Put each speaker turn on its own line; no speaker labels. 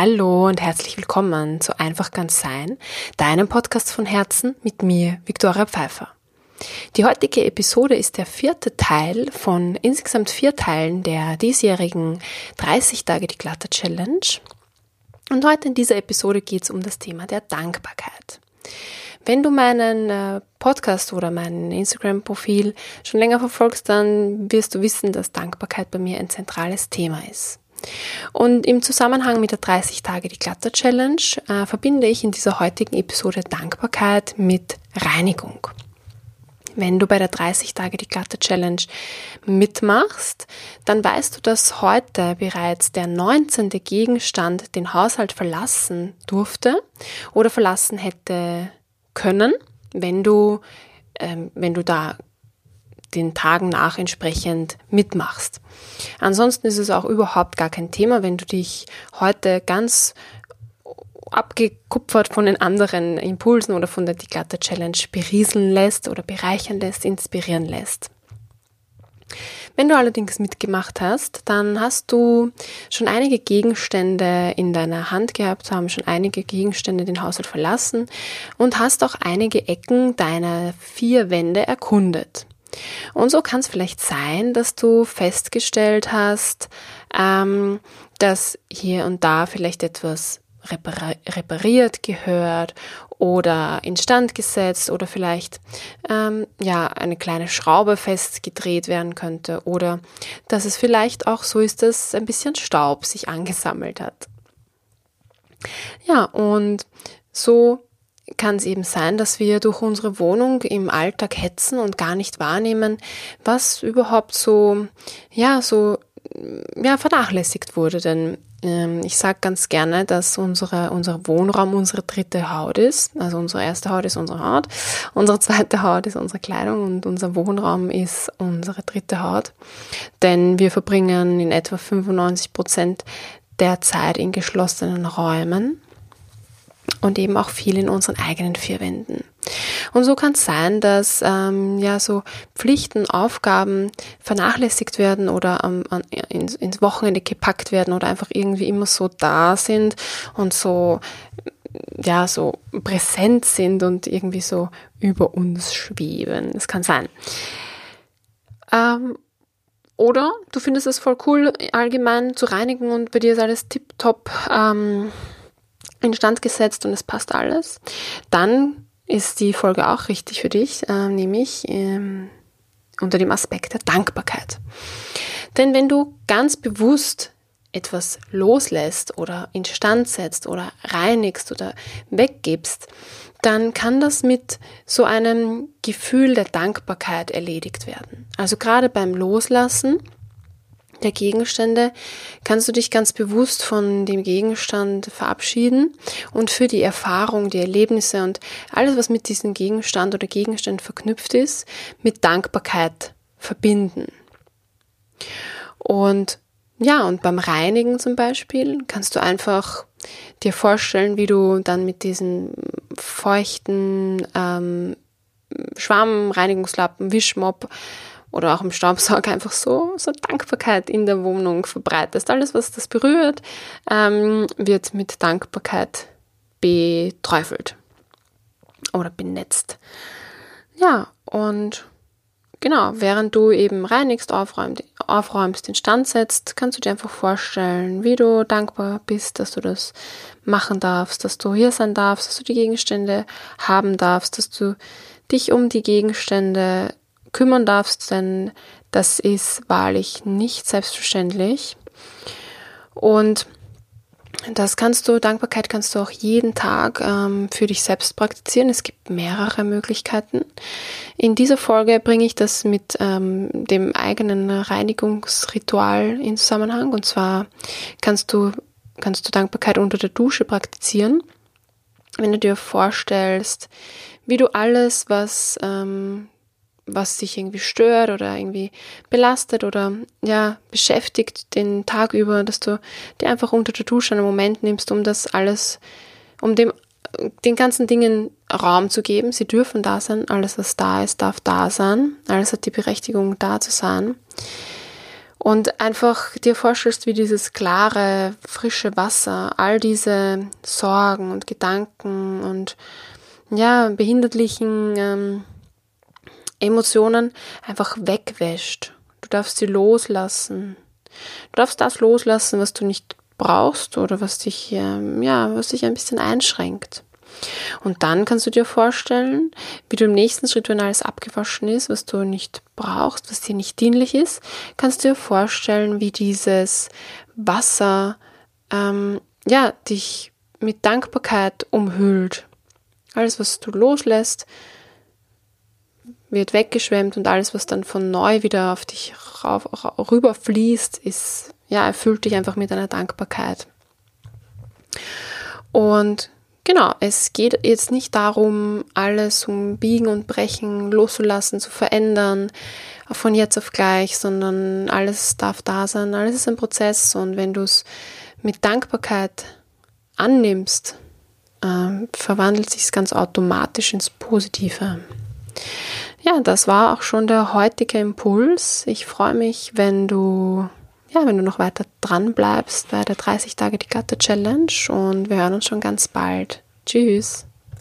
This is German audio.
Hallo und herzlich willkommen zu Einfach ganz sein, deinem Podcast von Herzen mit mir, Viktoria Pfeiffer. Die heutige Episode ist der vierte Teil von insgesamt vier Teilen der diesjährigen 30 Tage die Glatter Challenge. Und heute in dieser Episode geht es um das Thema der Dankbarkeit. Wenn du meinen äh, Podcast oder mein Instagram-Profil schon länger verfolgst, dann wirst du wissen, dass Dankbarkeit bei mir ein zentrales Thema ist. Und im Zusammenhang mit der 30 Tage die Glatter Challenge äh, verbinde ich in dieser heutigen Episode Dankbarkeit mit Reinigung. Wenn du bei der 30 Tage die Glatter Challenge mitmachst, dann weißt du, dass heute bereits der 19. Gegenstand den Haushalt verlassen durfte oder verlassen hätte können, wenn du, ähm, wenn du da den Tagen nach entsprechend mitmachst. Ansonsten ist es auch überhaupt gar kein Thema, wenn du dich heute ganz abgekupfert von den anderen Impulsen oder von der Digata Challenge berieseln lässt oder bereichern lässt, inspirieren lässt. Wenn du allerdings mitgemacht hast, dann hast du schon einige Gegenstände in deiner Hand gehabt, haben schon einige Gegenstände den Haushalt verlassen und hast auch einige Ecken deiner vier Wände erkundet. Und so kann es vielleicht sein, dass du festgestellt hast, ähm, dass hier und da vielleicht etwas repariert gehört oder instand gesetzt oder vielleicht ähm, ja eine kleine Schraube festgedreht werden könnte oder dass es vielleicht auch so ist, dass ein bisschen Staub sich angesammelt hat. Ja, und so kann es eben sein, dass wir durch unsere Wohnung im Alltag hetzen und gar nicht wahrnehmen, was überhaupt so, ja, so, ja, vernachlässigt wurde. Denn ähm, ich sage ganz gerne, dass unsere, unser Wohnraum unsere dritte Haut ist. Also unsere erste Haut ist unsere Haut, unsere zweite Haut ist unsere Kleidung und unser Wohnraum ist unsere dritte Haut. Denn wir verbringen in etwa 95 Prozent der Zeit in geschlossenen Räumen und eben auch viel in unseren eigenen vier Wänden. Und so kann es sein, dass ähm, ja so Pflichten, Aufgaben vernachlässigt werden oder ähm, an, ins, ins Wochenende gepackt werden oder einfach irgendwie immer so da sind und so ja so präsent sind und irgendwie so über uns schweben. Das kann sein. Ähm, oder du findest es voll cool, allgemein zu reinigen und bei dir ist alles tipptopp. Ähm, instand gesetzt und es passt alles, dann ist die Folge auch richtig für dich, äh, nämlich ähm, unter dem Aspekt der Dankbarkeit. Denn wenn du ganz bewusst etwas loslässt oder instand setzt oder reinigst oder weggibst, dann kann das mit so einem Gefühl der Dankbarkeit erledigt werden. Also gerade beim Loslassen der Gegenstände kannst du dich ganz bewusst von dem Gegenstand verabschieden und für die Erfahrung, die Erlebnisse und alles, was mit diesem Gegenstand oder Gegenstand verknüpft ist, mit Dankbarkeit verbinden. Und ja, und beim Reinigen zum Beispiel kannst du einfach dir vorstellen, wie du dann mit diesen feuchten ähm, Schwammreinigungslappen, Wischmopp oder auch im Staubsauger einfach so, so Dankbarkeit in der Wohnung verbreitest. Alles, was das berührt, ähm, wird mit Dankbarkeit beträufelt oder benetzt. Ja, und genau, während du eben reinigst, aufräumst, aufräumst, instand setzt, kannst du dir einfach vorstellen, wie du dankbar bist, dass du das machen darfst, dass du hier sein darfst, dass du die Gegenstände haben darfst, dass du dich um die Gegenstände kümmern darfst, denn das ist wahrlich nicht selbstverständlich. Und das kannst du, Dankbarkeit kannst du auch jeden Tag ähm, für dich selbst praktizieren. Es gibt mehrere Möglichkeiten. In dieser Folge bringe ich das mit ähm, dem eigenen Reinigungsritual in Zusammenhang. Und zwar kannst du, kannst du Dankbarkeit unter der Dusche praktizieren. Wenn du dir vorstellst, wie du alles, was ähm, was sich irgendwie stört oder irgendwie belastet oder ja, beschäftigt den Tag über, dass du dir einfach unter der Dusche einen Moment nimmst, um das alles, um dem, den ganzen Dingen Raum zu geben. Sie dürfen da sein. Alles, was da ist, darf da sein. Alles hat die Berechtigung, da zu sein. Und einfach dir vorstellst, wie dieses klare, frische Wasser all diese Sorgen und Gedanken und ja, behindertlichen ähm, Emotionen einfach wegwäscht. Du darfst sie loslassen. Du darfst das loslassen, was du nicht brauchst oder was dich, ähm, ja, was dich ein bisschen einschränkt. Und dann kannst du dir vorstellen, wie du im nächsten Schritt, wenn alles abgewaschen ist, was du nicht brauchst, was dir nicht dienlich ist, kannst du dir vorstellen, wie dieses Wasser ähm, ja, dich mit Dankbarkeit umhüllt. Alles, was du loslässt, wird weggeschwemmt und alles, was dann von neu wieder auf dich rauf, rüberfließt, ist, ja, erfüllt dich einfach mit einer Dankbarkeit. Und genau, es geht jetzt nicht darum, alles um Biegen und Brechen loszulassen, zu verändern, von jetzt auf gleich, sondern alles darf da sein, alles ist ein Prozess und wenn du es mit Dankbarkeit annimmst, äh, verwandelt sich es ganz automatisch ins Positive. Ja, das war auch schon der heutige Impuls. Ich freue mich, wenn du ja, wenn du noch weiter dran bleibst bei der 30 Tage die Gatte Challenge und wir hören uns schon ganz bald. Tschüss.